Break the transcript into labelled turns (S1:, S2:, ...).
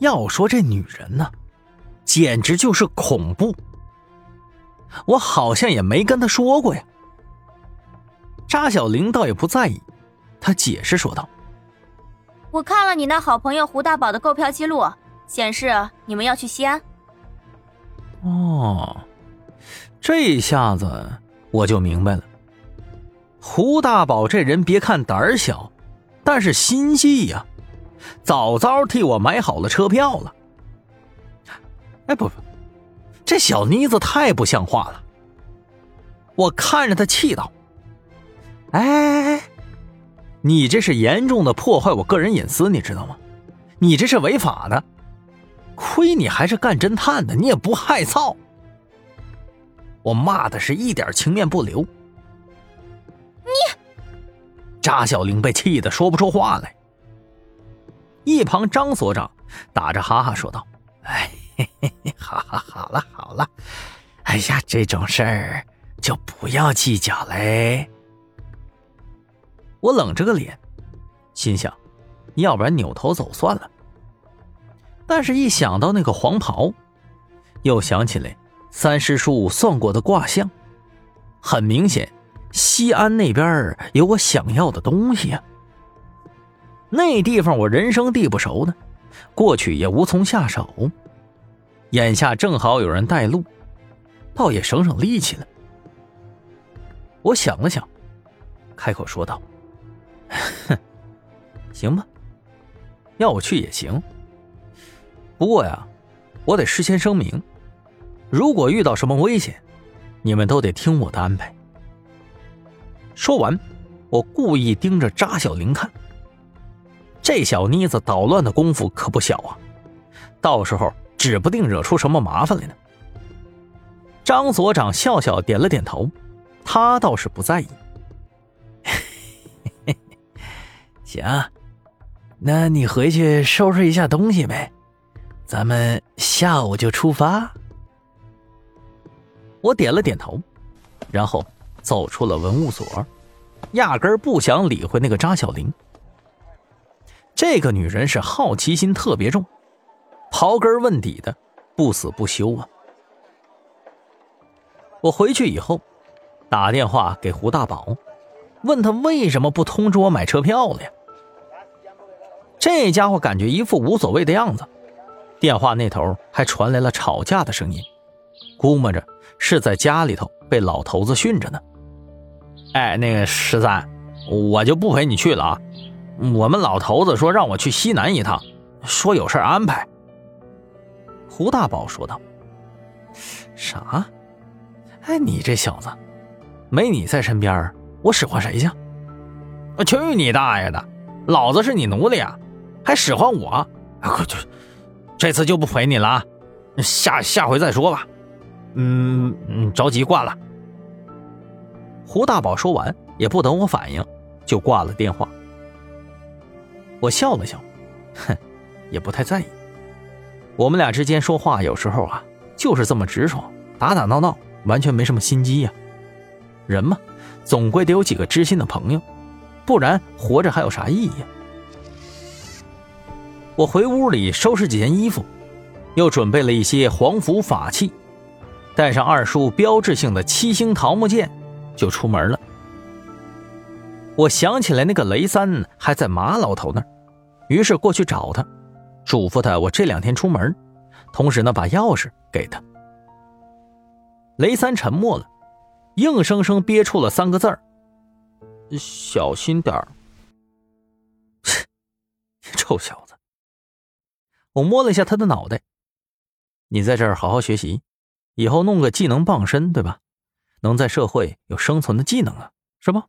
S1: 要说这女人呢，简直就是恐怖。我好像也没跟她说过呀。扎小玲倒也不在意，她解释说道：“
S2: 我看了你那好朋友胡大宝的购票记录，显示你们要去西安。”
S1: 哦，这下子我就明白了。胡大宝这人别看胆儿小，但是心细呀，早早替我买好了车票了。哎，不不，这小妮子太不像话了。我看着她气道：“哎哎哎，你这是严重的破坏我个人隐私，你知道吗？你这是违法的。亏你还是干侦探的，你也不害臊。”我骂的是一点情面不留。你扎小玲被气得说不出话来。一旁张所长打着哈哈说道：“哎，嘿嘿，好好好了好了，哎呀，这种事儿就不要计较嘞。”我冷着个脸，心想：要不然扭头走算了。但是，一想到那个黄袍，又想起来三师叔算过的卦象，很明显。西安那边有我想要的东西呀，那地方我人生地不熟的，过去也无从下手。眼下正好有人带路，倒也省省力气了。我想了想，开口说道：“哼，行吧，要我去也行。不过呀，我得事先声明，如果遇到什么危险，你们都得听我的安排。”说完，我故意盯着扎小玲看。这小妮子捣乱的功夫可不小啊，到时候指不定惹出什么麻烦来呢。张所长笑笑点了点头，他倒是不在意。行，那你回去收拾一下东西呗，咱们下午就出发。我点了点头，然后。走出了文物所，压根儿不想理会那个扎小玲。这个女人是好奇心特别重，刨根问底的，不死不休啊！我回去以后，打电话给胡大宝，问他为什么不通知我买车票了呀？这家伙感觉一副无所谓的样子。电话那头还传来了吵架的声音，估摸着是在家里头被老头子训着呢。哎，那个十三，我就不陪你去了啊！我们老头子说让我去西南一趟，说有事安排。胡大宝说道：“啥？哎，你这小子，没你在身边，我使唤谁去？去你大爷的！老子是你奴隶啊，还使唤我？快去！这次就不陪你了，下下回再说吧。嗯嗯，着急挂了。”胡大宝说完，也不等我反应，就挂了电话。我笑了笑，哼，也不太在意。我们俩之间说话有时候啊，就是这么直爽，打打闹闹，完全没什么心机呀。人嘛，总归得有几个知心的朋友，不然活着还有啥意义？我回屋里收拾几件衣服，又准备了一些黄符法器，带上二叔标志性的七星桃木剑。就出门了。我想起来那个雷三还在马老头那儿，于是过去找他，嘱咐他我这两天出门，同时呢把钥匙给他。雷三沉默了，硬生生憋出了三个字儿：“小心点儿。”切臭小子！我摸了一下他的脑袋，你在这儿好好学习，以后弄个技能傍身，对吧？能在社会有生存的技能啊，是吧？